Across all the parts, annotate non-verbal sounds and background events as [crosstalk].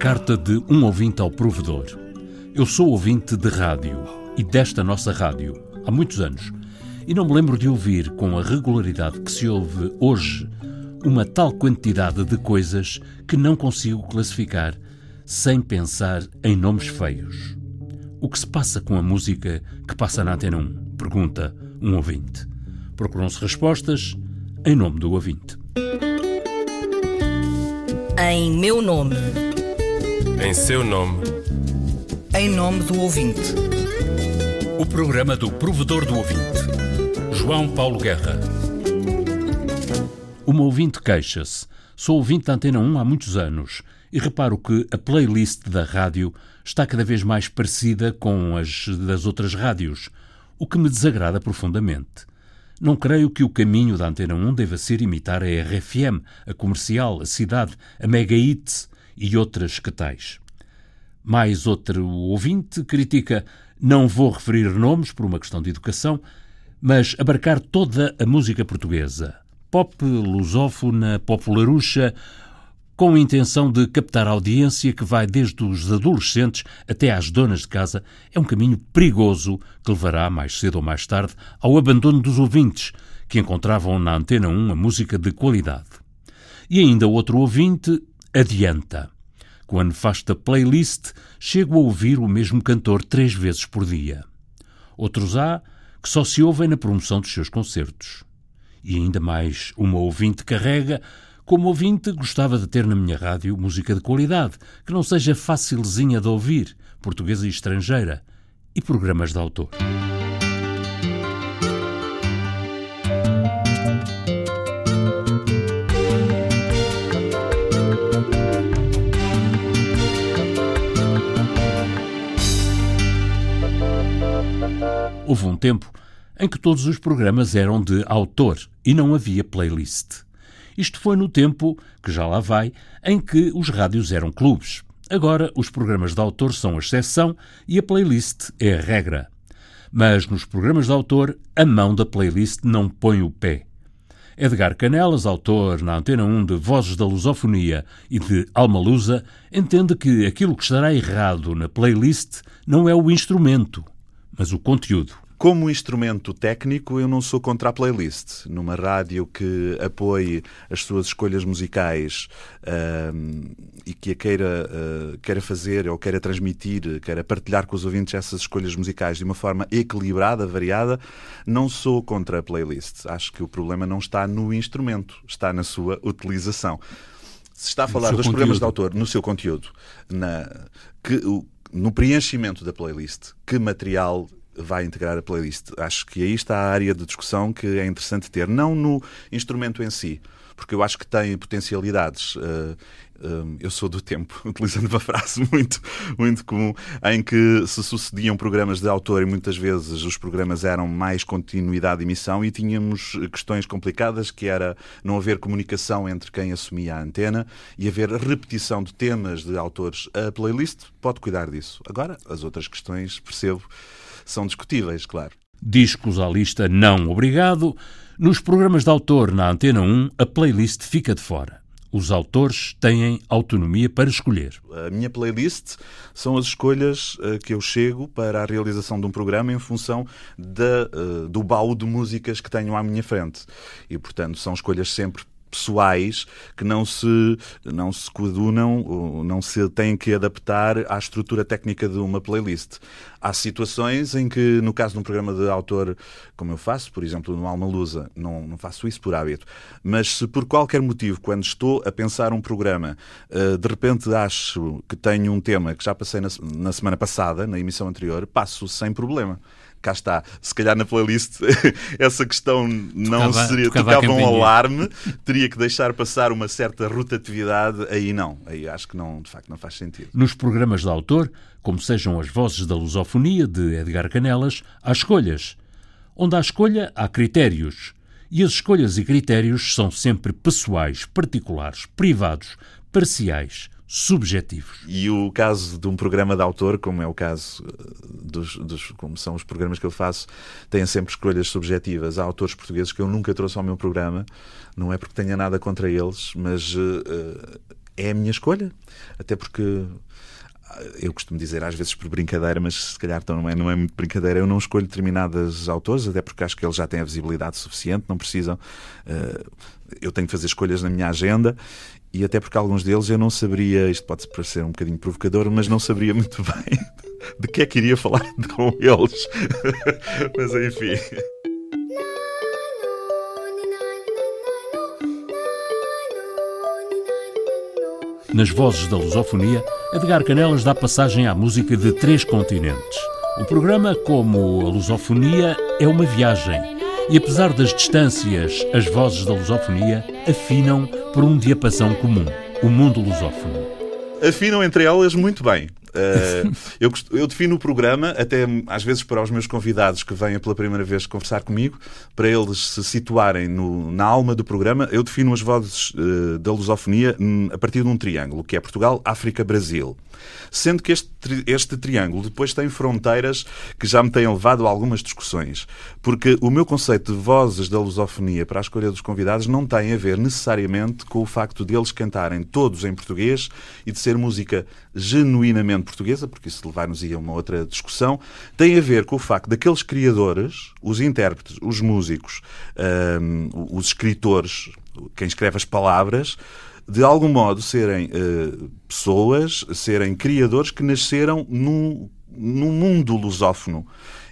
Carta de um ouvinte ao provedor. Eu sou ouvinte de rádio e desta nossa rádio há muitos anos e não me lembro de ouvir com a regularidade que se ouve hoje uma tal quantidade de coisas que não consigo classificar sem pensar em nomes feios. O que se passa com a música que passa na Antena 1? Pergunta um ouvinte. Procuram-se respostas em nome do ouvinte. Em meu nome. Em seu nome. Em nome do ouvinte. O programa do provedor do ouvinte. João Paulo Guerra. Uma ouvinte queixa-se. Sou ouvinte da Antena 1 há muitos anos e reparo que a playlist da rádio está cada vez mais parecida com as das outras rádios, o que me desagrada profundamente. Não creio que o caminho da Antena 1 deva ser imitar a RFM, a Comercial, a Cidade, a Mega Hits e outras que tais. Mais outro ouvinte critica, não vou referir nomes por uma questão de educação, mas abarcar toda a música portuguesa, pop, lusófona, popularucha, com a intenção de captar a audiência que vai desde os adolescentes até às donas de casa, é um caminho perigoso que levará, mais cedo ou mais tarde, ao abandono dos ouvintes, que encontravam na Antena 1 a música de qualidade. E ainda outro ouvinte adianta. Com a nefasta playlist, chego a ouvir o mesmo cantor três vezes por dia. Outros há que só se ouvem na promoção dos seus concertos. E ainda mais uma ouvinte carrega como ouvinte, gostava de ter na minha rádio música de qualidade, que não seja facilzinha de ouvir, portuguesa e estrangeira, e programas de autor. Houve um tempo em que todos os programas eram de autor e não havia playlist. Isto foi no tempo, que já lá vai, em que os rádios eram clubes. Agora, os programas de autor são a exceção e a playlist é a regra. Mas nos programas de autor, a mão da playlist não põe o pé. Edgar Canelas, autor na Antena 1 de Vozes da Lusofonia e de Alma Lusa, entende que aquilo que estará errado na playlist não é o instrumento, mas o conteúdo. Como instrumento técnico, eu não sou contra a playlist. Numa rádio que apoie as suas escolhas musicais uh, e que a queira, uh, queira fazer ou queira transmitir, queira partilhar com os ouvintes essas escolhas musicais de uma forma equilibrada, variada, não sou contra a playlist. Acho que o problema não está no instrumento, está na sua utilização. Se está a falar dos conteúdo. programas de autor, no seu conteúdo, na, que, no preenchimento da playlist, que material vai integrar a playlist. Acho que aí está a área de discussão que é interessante ter, não no instrumento em si, porque eu acho que tem potencialidades. Eh, eu sou do tempo, [laughs] utilizando uma frase muito, muito comum, em que se sucediam programas de autor e muitas vezes os programas eram mais continuidade de emissão e tínhamos questões complicadas, que era não haver comunicação entre quem assumia a antena e haver repetição de temas de autores. A playlist pode cuidar disso. Agora, as outras questões, percebo são discutíveis, claro. Discos à lista não obrigado. Nos programas de autor na Antena 1, a playlist fica de fora. Os autores têm autonomia para escolher. A minha playlist são as escolhas uh, que eu chego para a realização de um programa em função de, uh, do baú de músicas que tenho à minha frente. E, portanto, são escolhas sempre pessoais que não se, não se coadunam, não se têm que adaptar à estrutura técnica de uma playlist. Há situações em que, no caso de um programa de autor, como eu faço, por exemplo, no Alma Lusa, não, não faço isso por hábito, mas se por qualquer motivo, quando estou a pensar um programa, eh, de repente acho que tenho um tema que já passei na, na semana passada, na emissão anterior, passo sem problema cá está. Se calhar na playlist [laughs] essa questão não tocava, seria. Tocava, tocava um alarme, teria que deixar passar uma certa rotatividade. Aí não. Aí acho que não, de facto, não faz sentido. Nos programas de autor, como sejam as vozes da lusofonia de Edgar Canelas, há escolhas. Onde há escolha, há critérios. E as escolhas e critérios são sempre pessoais, particulares, privados, parciais, subjetivos. E o caso de um programa de autor, como é o caso eh, dos, dos, como são os programas que eu faço, têm sempre escolhas subjetivas. Há autores portugueses que eu nunca trouxe ao meu programa, não é porque tenha nada contra eles, mas uh, é a minha escolha, até porque eu costumo dizer às vezes por brincadeira, mas se calhar não é, não é muito brincadeira, eu não escolho determinadas autores, até porque acho que eles já têm a visibilidade suficiente, não precisam. Uh, eu tenho que fazer escolhas na minha agenda e até porque alguns deles eu não saberia, isto pode parecer um bocadinho provocador, mas não saberia muito [laughs] bem de que é que iria falar [laughs] com eles. [laughs] mas enfim. Nas vozes da lusofonia, Edgar Canelas dá passagem à música de três continentes. O programa, como a lusofonia, é uma viagem. E apesar das distâncias, as vozes da lusofonia afinam por um diapasão comum, o mundo lusófono. Afinam entre elas muito bem. Uh, eu, eu, defino o programa, até às vezes para os meus convidados que venham pela primeira vez conversar comigo, para eles se situarem no, na alma do programa, eu defino as vozes uh, da lusofonia hum, a partir de um triângulo, que é Portugal, África, Brasil. Sendo que este, este triângulo depois tem fronteiras que já me têm levado a algumas discussões. Porque o meu conceito de vozes da lusofonia para a escolha dos convidados não tem a ver necessariamente com o facto de eles cantarem todos em português e de ser música genuinamente portuguesa, porque isso levar-nos a uma outra discussão, tem a ver com o facto daqueles criadores, os intérpretes, os músicos, um, os escritores, quem escreve as palavras, de algum modo serem uh, pessoas, serem criadores que nasceram num, num mundo lusófono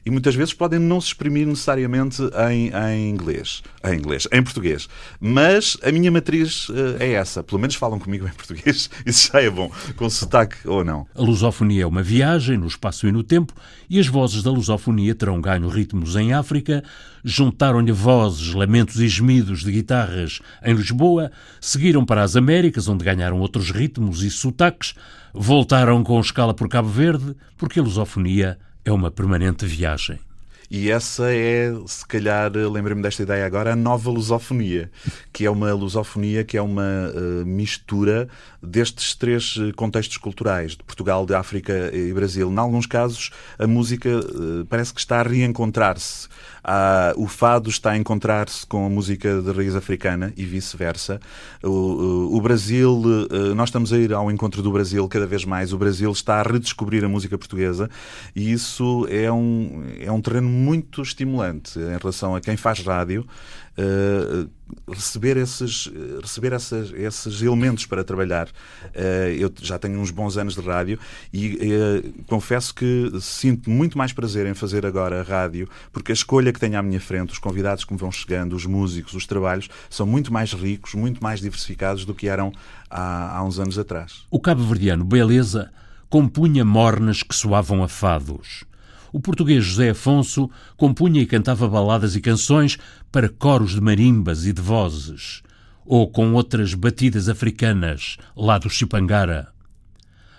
e muitas vezes podem não se exprimir necessariamente em, em inglês, em inglês, em português. Mas a minha matriz uh, é essa. Pelo menos falam comigo em [laughs] português. Isso já é bom, com sotaque ou não. A lusofonia é uma viagem no espaço e no tempo e as vozes da lusofonia terão ganho ritmos em África, juntaram-lhe vozes, lamentos e gemidos de guitarras em Lisboa, seguiram para as Américas, onde ganharam outros ritmos e sotaques, voltaram com escala por Cabo Verde, porque a lusofonia é uma permanente viagem. E essa é, se calhar, lembrei-me desta ideia agora, a nova lusofonia, que é uma lusofonia que é uma uh, mistura destes três eh, contextos culturais, de Portugal, de África e Brasil. Em alguns casos, a música uh, parece que está a reencontrar-se. Ah, o fado está a encontrar-se com a música de raiz africana e vice-versa. O, o, Brasil, nós estamos a ir ao encontro do Brasil cada vez mais. O Brasil está a redescobrir a música portuguesa e isso é um, é um terreno muito estimulante em relação a quem faz rádio. Uh, receber esses, receber essas, esses elementos para trabalhar. Uh, eu já tenho uns bons anos de rádio e uh, confesso que sinto muito mais prazer em fazer agora rádio, porque a escolha que tenho à minha frente, os convidados que me vão chegando, os músicos, os trabalhos, são muito mais ricos, muito mais diversificados do que eram há, há uns anos atrás. O cabo-verdiano Beleza compunha mornas que soavam a fados o português José Afonso compunha e cantava baladas e canções para coros de marimbas e de vozes, ou com outras batidas africanas, lá do Chipangara.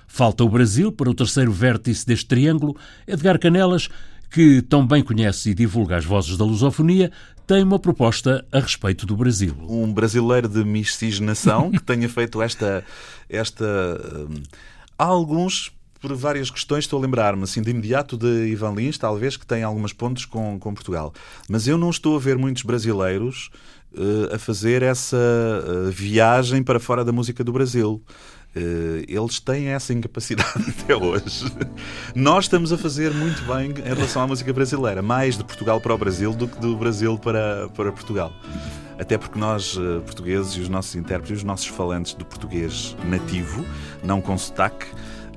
Falta o Brasil para o terceiro vértice deste triângulo. Edgar Canelas, que tão bem conhece e divulga as vozes da lusofonia, tem uma proposta a respeito do Brasil. Um brasileiro de miscigenação que tenha feito esta. esta hum, há alguns por várias questões, estou a lembrar-me assim, de imediato de Ivan Lins, talvez, que tem algumas pontos com, com Portugal. Mas eu não estou a ver muitos brasileiros uh, a fazer essa uh, viagem para fora da música do Brasil. Uh, eles têm essa incapacidade [laughs] até hoje. Nós estamos a fazer muito bem em relação à música brasileira, mais de Portugal para o Brasil do que do Brasil para, para Portugal. Até porque nós, portugueses, e os nossos intérpretes, os nossos falantes do português nativo, não com sotaque,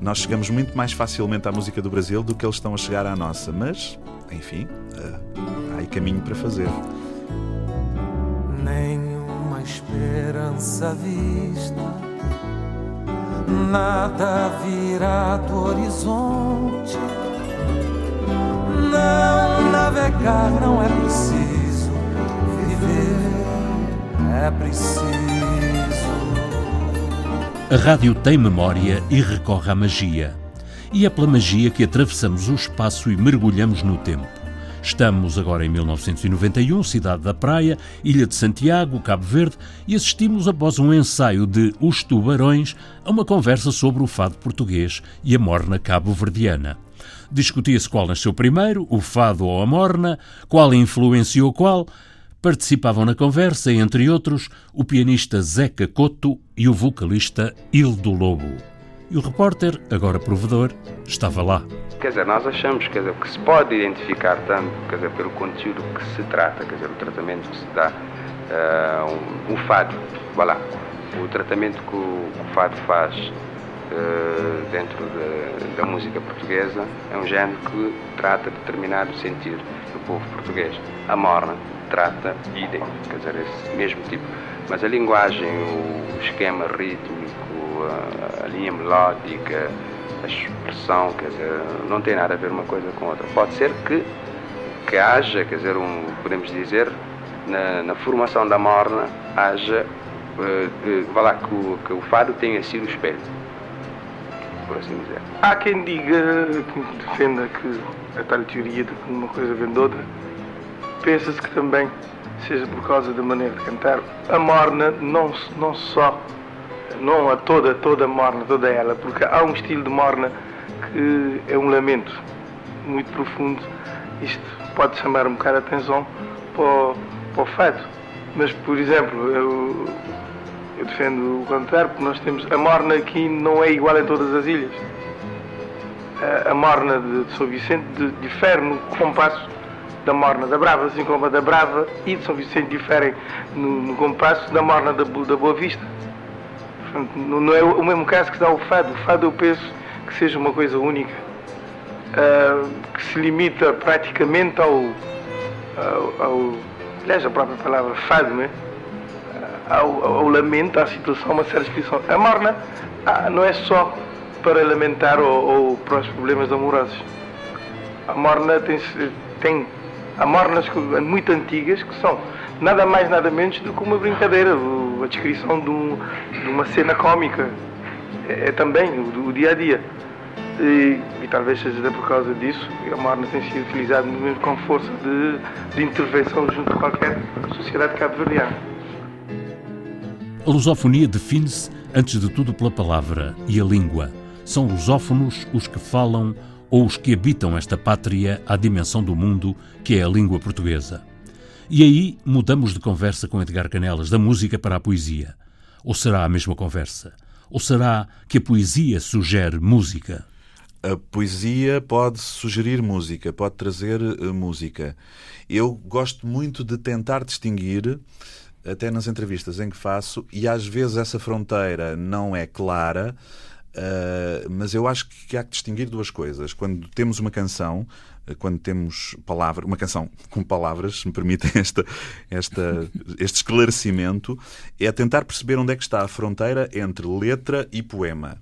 nós chegamos muito mais facilmente à música do Brasil do que eles estão a chegar à nossa, mas, enfim, uh, há aí caminho para fazer. Nenhuma esperança vista, nada virá do horizonte. Não navegar não é preciso, viver é preciso. A rádio tem memória e recorre à magia. E é pela magia que atravessamos o espaço e mergulhamos no tempo. Estamos agora em 1991, cidade da Praia, Ilha de Santiago, Cabo Verde, e assistimos após um ensaio de Os Tubarões a uma conversa sobre o fado português e a morna cabo-verdiana. Discutia-se qual nasceu primeiro, o fado ou a morna, qual influenciou qual, Participavam na conversa, entre outros, o pianista Zeca Coto e o vocalista Hildo Lobo. E o repórter, agora provedor, estava lá. Quer dizer, nós achamos quer dizer, que se pode identificar tanto quer dizer, pelo conteúdo que se trata, quer dizer, o tratamento que se dá uh, um, fado, voilà. o tratamento que o, que o fado faz uh, dentro de, da música portuguesa é um género que trata determinado sentido do povo português. A morna trata idem, quer dizer, esse mesmo tipo. Mas a linguagem, o esquema rítmico, a, linha melódica, a expressão, quer dizer, não tem nada a ver uma coisa com outra. Pode ser que, que haja, quer dizer, um, podemos dizer, na, na formação da morna, haja, uh, uh, vá lá, que o, que o fado tenha sido o espelho, por assim dizer. Há quem diga, que defenda que a tal teoria de uma coisa vem de outra, pensa-se que também seja por causa da maneira de cantar. A morna não, não só não a toda, toda morna, toda ela, porque há um estilo de morna que é um lamento muito profundo. Isto pode chamar um bocado a atenção para o, para o fado. Mas, por exemplo, eu, eu defendo o contrário, porque nós temos. A morna aqui não é igual em todas as ilhas. A, a morna de, de São Vicente difere no compasso da morna da Brava, assim como a da Brava e de São Vicente diferem no, no compasso da morna da, da Boa Vista. Não é o mesmo caso que dá o fado. O fado eu penso que seja uma coisa única, uh, que se limita praticamente ao, ao, ao aliás, a própria palavra fado, não é? Ao, ao, lamento, à situação, uma certa descrição. A morna ah, não é só para lamentar ou, ou, para os problemas amorosos. A morna tem, tem há mornas muito antigas que são nada mais nada menos do que uma brincadeira a descrição de, um, de uma cena cómica. É, é também o, o, dia a dia. E, e, talvez seja por causa disso a Marna tem sido utilizada mesmo com força de, de intervenção junto a qualquer sociedade cabo-verdiana. A lusofonia define-se, antes de tudo, pela palavra e a língua. São lusófonos os que falam ou os que habitam esta pátria à dimensão do mundo que é a língua portuguesa. E aí mudamos de conversa com Edgar Canelas, da música para a poesia. Ou será a mesma conversa? Ou será que a poesia sugere música? A poesia pode sugerir música, pode trazer uh, música. Eu gosto muito de tentar distinguir, até nas entrevistas em que faço, e às vezes essa fronteira não é clara, uh, mas eu acho que há que distinguir duas coisas. Quando temos uma canção, quando temos palavra, uma canção [laughs] com palavras, se me permitem esta, esta, [laughs] este esclarecimento, é tentar perceber onde é que está a fronteira entre letra e poema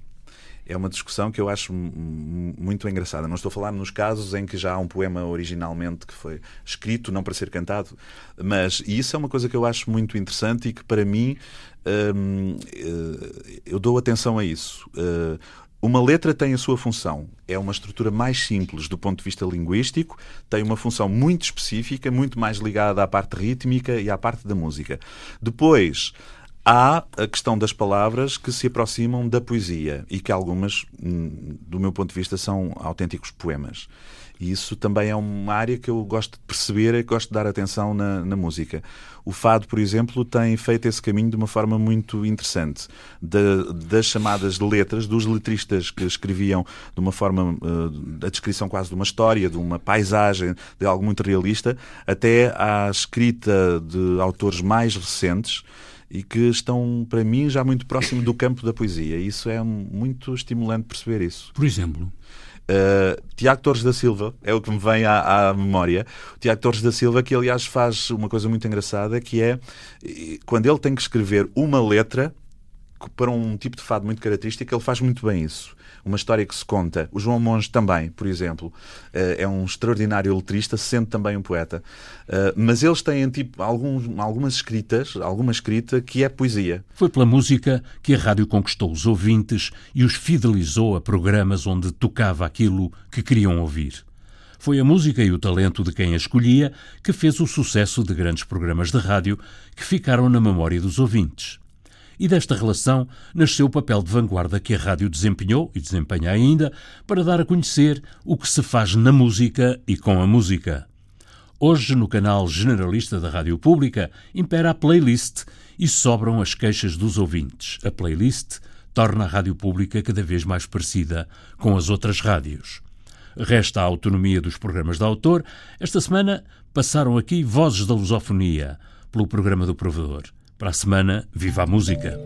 é uma discussão que eu acho muito engraçada. Não estou a falar nos casos em que já há um poema originalmente que foi escrito, não para ser cantado, mas e isso é uma coisa que eu acho muito interessante e que para mim eh, eu dou atenção a isso. Uh, uma letra tem a sua função. É uma estrutura mais simples do ponto de vista linguístico, tem uma função muito específica, muito mais ligada à parte rítmica e à parte da música. Depois, há a questão das palavras que se aproximam da poesia e que algumas, hum, do meu ponto de vista, são autênticos poemas. E isso também é uma área que eu gosto de perceber e gosto de dar atenção na, na, música. O fado, por exemplo, tem feito esse caminho de uma forma muito interessante. das chamadas letras, dos letristas que escreviam de uma forma, uh, a descrição quase de uma história, de uma paisagem, de algo muito realista, até à escrita de autores mais recentes e que estão, para mim, já muito próximo do campo da poesia. E isso é muito estimulante perceber isso. Por exemplo? Uh, Tiago Torres da Silva é o que me vem à, à, memória. O Tiago Torres da Silva, que aliás faz uma coisa muito engraçada, que é quando ele tem que escrever uma letra para um tipo de fado muito característico, ele faz muito bem isso uma história que se conta. O João Monge também, por exemplo, eh, é um extraordinário letrista, sendo também um poeta. Eh, mas eles têm tipo alguns, algumas escritas, alguma escrita que é poesia. Foi pela música que a rádio conquistou os ouvintes e os fidelizou a programas onde tocava aquilo que queriam ouvir. Foi a música e o talento de quem a escolhia que fez o sucesso de grandes programas de rádio que ficaram na memória dos ouvintes. E desta relação nasceu o papel de vanguarda que a rádio desempenhou e desempenha ainda para dar a conhecer o que se faz na música e com a música. Hoje, no canal generalista da Rádio Pública, impera a playlist e sobram as queixas dos ouvintes. A playlist torna a Rádio Pública cada vez mais parecida com as outras rádios. Resta a autonomia dos programas de autor. Esta semana passaram aqui Vozes da Lusofonia, pelo programa do Provedor. Para a semana, viva a música!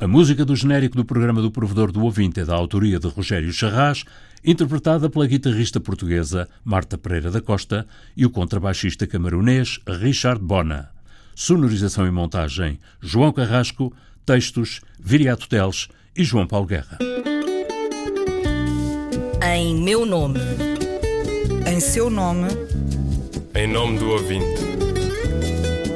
A música do genérico do programa do Provedor do Ouvinte é da autoria de Rogério Charras, interpretada pela guitarrista portuguesa Marta Pereira da Costa e o contrabaixista camarunês Richard Bona. Sonorização e montagem João Carrasco, textos Viriato Teles e João Paulo Guerra. Em meu nome. Em seu nome. Em nome do ouvinte.